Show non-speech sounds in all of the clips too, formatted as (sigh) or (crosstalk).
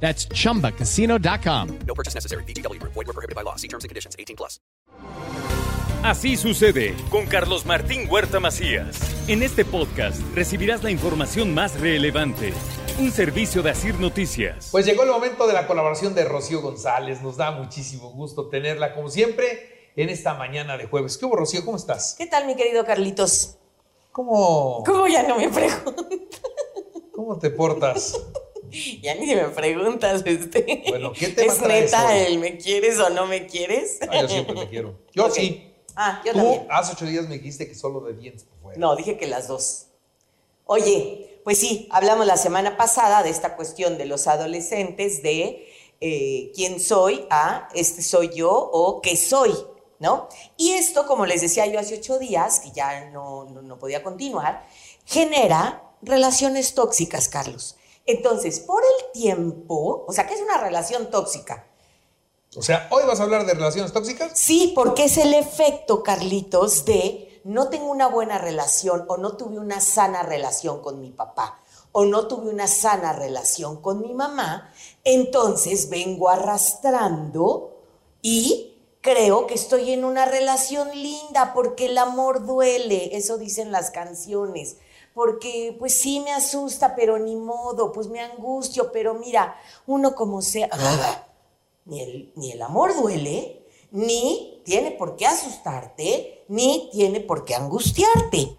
That's chumbacasino.com. No purchase necessary. BGW. Void were prohibited by law. See terms and conditions. 18 plus. Así sucede con Carlos Martín Huerta Macías. En este podcast recibirás la información más relevante. Un servicio de Asir Noticias. Pues llegó el momento de la colaboración de Rocío González. Nos da muchísimo gusto tenerla, como siempre, en esta mañana de jueves. ¿Qué hubo, Rocío? ¿Cómo estás? ¿Qué tal, mi querido Carlitos? ¿Cómo, ¿Cómo ya no me preguntas? cómo te portas? (laughs) (laughs) Ya ni me preguntas, este. Bueno, ¿qué tema ¿Es neta hoy? el me quieres o no me quieres? Ah, yo siempre te quiero. (laughs) Yo sí. Ah, yo Tú también. hace ocho días me dijiste que solo de dientes por fuera. No, dije que las dos. Oye, pues sí, hablamos la semana pasada de esta cuestión de los adolescentes, de eh, quién soy, a este soy yo o qué soy, ¿no? Y esto, como les decía yo hace ocho días, que ya no, no, no podía continuar, genera relaciones tóxicas, Carlos. Entonces, por el tiempo, o sea, ¿qué es una relación tóxica? O sea, hoy vas a hablar de relaciones tóxicas. Sí, porque es el efecto, Carlitos, de no tengo una buena relación o no tuve una sana relación con mi papá o no tuve una sana relación con mi mamá, entonces vengo arrastrando y creo que estoy en una relación linda porque el amor duele, eso dicen las canciones. Porque pues sí me asusta, pero ni modo, pues me angustio, pero mira, uno como sea, (laughs) ni el, ni el amor duele, ni tiene por qué asustarte, ni tiene por qué angustiarte.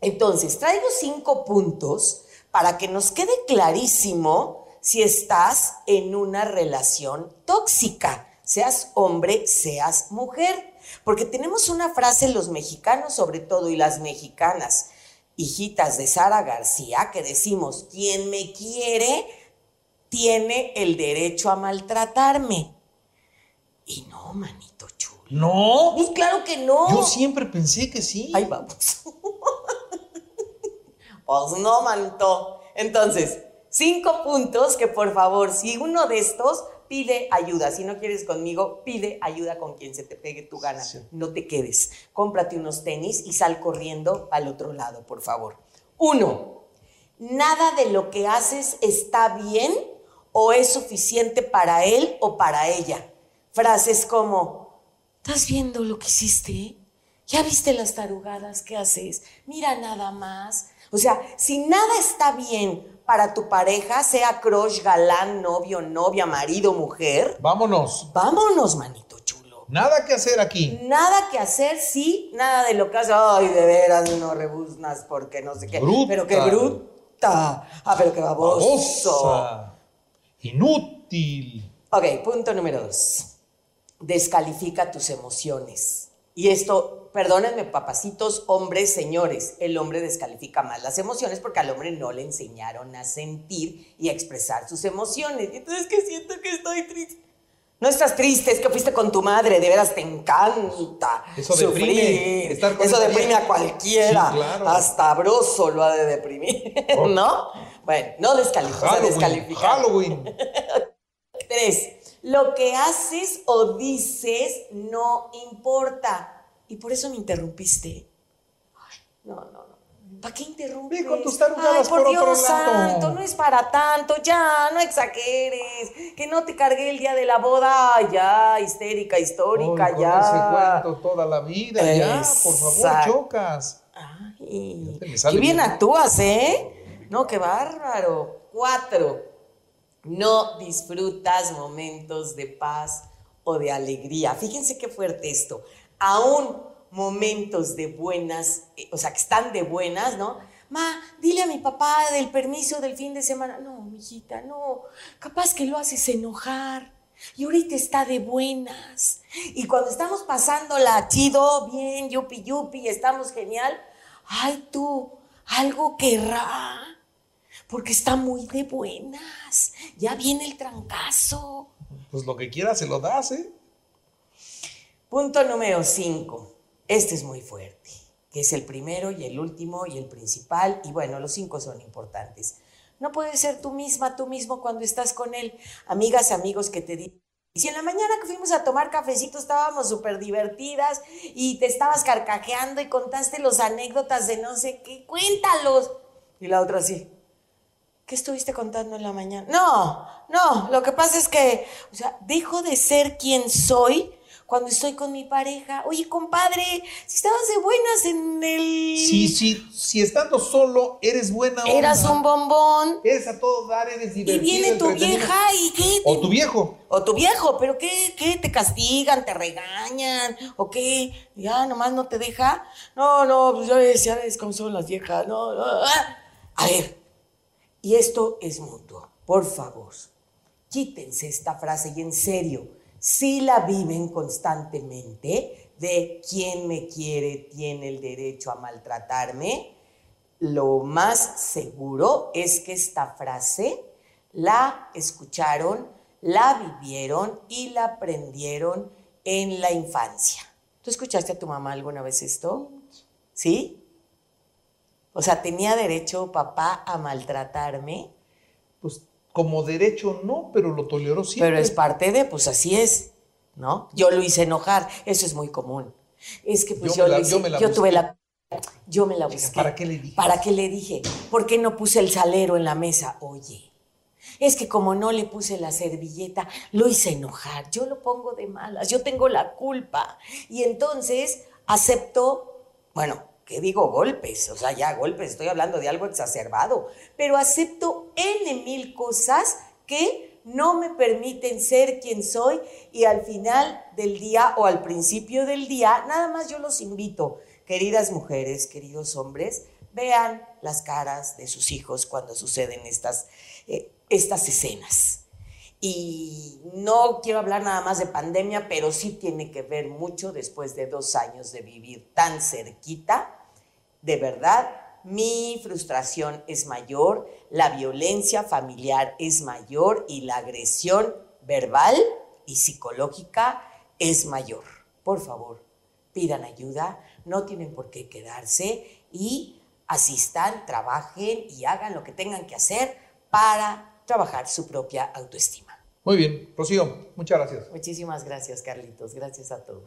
Entonces, traigo cinco puntos para que nos quede clarísimo si estás en una relación tóxica, seas hombre, seas mujer. Porque tenemos una frase los mexicanos sobre todo y las mexicanas, hijitas de Sara García, que decimos, quien me quiere tiene el derecho a maltratarme. Y no, manito chulo. No. Pues claro que no. Yo siempre pensé que sí. Ahí vamos. pues no, manito. Entonces, cinco puntos que por favor, si uno de estos pide ayuda, si no quieres conmigo, pide ayuda con quien se te pegue tu gana. Sí. No te quedes. Cómprate unos tenis y sal corriendo al otro lado, por favor. Uno, nada de lo que haces está bien o es suficiente para él o para ella. Frases como, ¿estás viendo lo que hiciste? ¿Ya viste las tarugadas que haces? Mira nada más. O sea, si nada está bien para tu pareja, sea crush, galán, novio, novia, marido, mujer, Vámonos. vámonos, manito chulo. Nada que hacer aquí. Nada que hacer, sí, nada de lo que hace. Ay, de veras, no rebuznas porque no sé qué. Bruta. Pero qué bruta. Ah, pero qué baboso. Babosa. Inútil. Ok, punto número dos. Descalifica tus emociones. Y esto, perdónenme, papacitos, hombres, señores, el hombre descalifica más las emociones porque al hombre no le enseñaron a sentir y a expresar sus emociones. Entonces que siento que estoy triste. No estás triste, es que fuiste con tu madre, de veras te encanta. Eso sufrir. deprime, estar con Eso deprime a cualquiera. Sí, claro. Hasta Broso lo ha de deprimir, Oh. (laughs) ¿no? Bueno, no descalifica, Halloween. Halloween. (laughs) Tres, lo que haces o dices no importa. Y por eso me interrumpiste. Ay, no, no, no. ¿Para qué interrumpes? Ve con tus Ay, por, por otro Dios lado. santo, no es para tanto, ya, no exageres. Que no te cargué el día de la boda, Ay, ya, histérica, histórica, Ay, con ya. ese cuento toda la vida, ya, por favor, chocas. Ay, Ya qué bien. actúas, ¿eh? No, qué bárbaro. Cuatro, no disfrutas momentos de paz o de alegría. Fíjense qué fuerte esto. Aún momentos de buenas, eh, o sea, que están de buenas, ¿no? Ma, dile a mi papá del permiso del fin de semana. No, mijita, no. Capaz que lo haces enojar. Y ahorita está de buenas. Y cuando estamos pasándola chido, bien, yupi yupi, estamos genial. Ay, tú, algo querrá. Porque está muy de buenas. Ya viene el trancazo. Pues lo que quieras se lo das, ¿eh? Punto número 5. Este es muy fuerte, que es el primero y el último y el principal. Y bueno, los cinco son importantes. No puedes ser tú misma, tú mismo cuando estás con él. Amigas, amigos que te dicen. Y si en la mañana que fuimos a tomar cafecito estábamos súper divertidas y te estabas carcajeando y contaste los anécdotas de no sé qué, cuéntalos. Y la otra así, ¿qué estuviste contando en la mañana? No, no, lo que pasa es que, o sea, dejo de ser quien soy cuando estoy con mi pareja. Oye, compadre, si estabas de buenas en el... Sí, sí, si estando solo eres buena onda. Eras un bombón. Eres a todo dar, eres Y divertido. viene tu vieja y qué. O tu viejo. O tu viejo, pero ¿qué? ¿Qué? ¿Te castigan? ¿Te regañan? ¿O qué? ¿Ya nomás no te deja? No, no, pues ya ves, ya ves cómo son las viejas. No, no, ah. A ver, y esto es mutuo. Por favor, quítense esta frase y en serio, si la viven constantemente de quien me quiere tiene el derecho a maltratarme, lo más seguro es que esta frase la escucharon, la vivieron y la aprendieron en la infancia. ¿Tú escuchaste a tu mamá alguna vez esto? ¿Sí? O sea, ¿tenía derecho papá a maltratarme? Pues como derecho no, pero lo toleró siempre. Pero es parte de, pues así es, ¿no? Yo lo hice enojar, eso es muy común. Es que pues Yo yo, la- hice- yo me la yo tuve la... Yo me la busqué. ¿para qué le dije? ¿Para qué le dije? ¿Por qué no puse el salero en la mesa? Oye, es que como no le puse la servilleta, lo hice enojar. Yo lo pongo de malas, yo tengo la culpa. Y entonces acepto, bueno, ¿qué digo golpes? O sea, ya golpes, estoy hablando de algo exacerbado. Pero acepto N mil cosas que no me permiten ser quien soy y al final del día o al principio del día, nada más yo los invito, queridas mujeres, queridos hombres, vean las caras de sus hijos cuando suceden estas, eh, estas escenas. Y no quiero hablar nada más de pandemia, pero sí tiene que ver mucho después de dos años de vivir tan cerquita. De verdad, mi frustración es mayor, la violencia familiar es mayor y la agresión verbal y psicológica es mayor. Por favor, pidan ayuda, no tienen por qué quedarse y asistan, trabajen y hagan lo que tengan que hacer para trabajar su propia autoestima. Muy bien, Rocío, muchas gracias. Muchísimas gracias, Carlitos. Gracias a todos.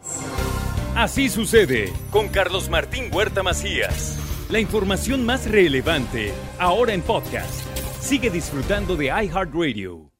Así sucede con Carlos Martín Huerta Macías. La información más relevante ahora en podcast. Sigue disfrutando de iHeartRadio.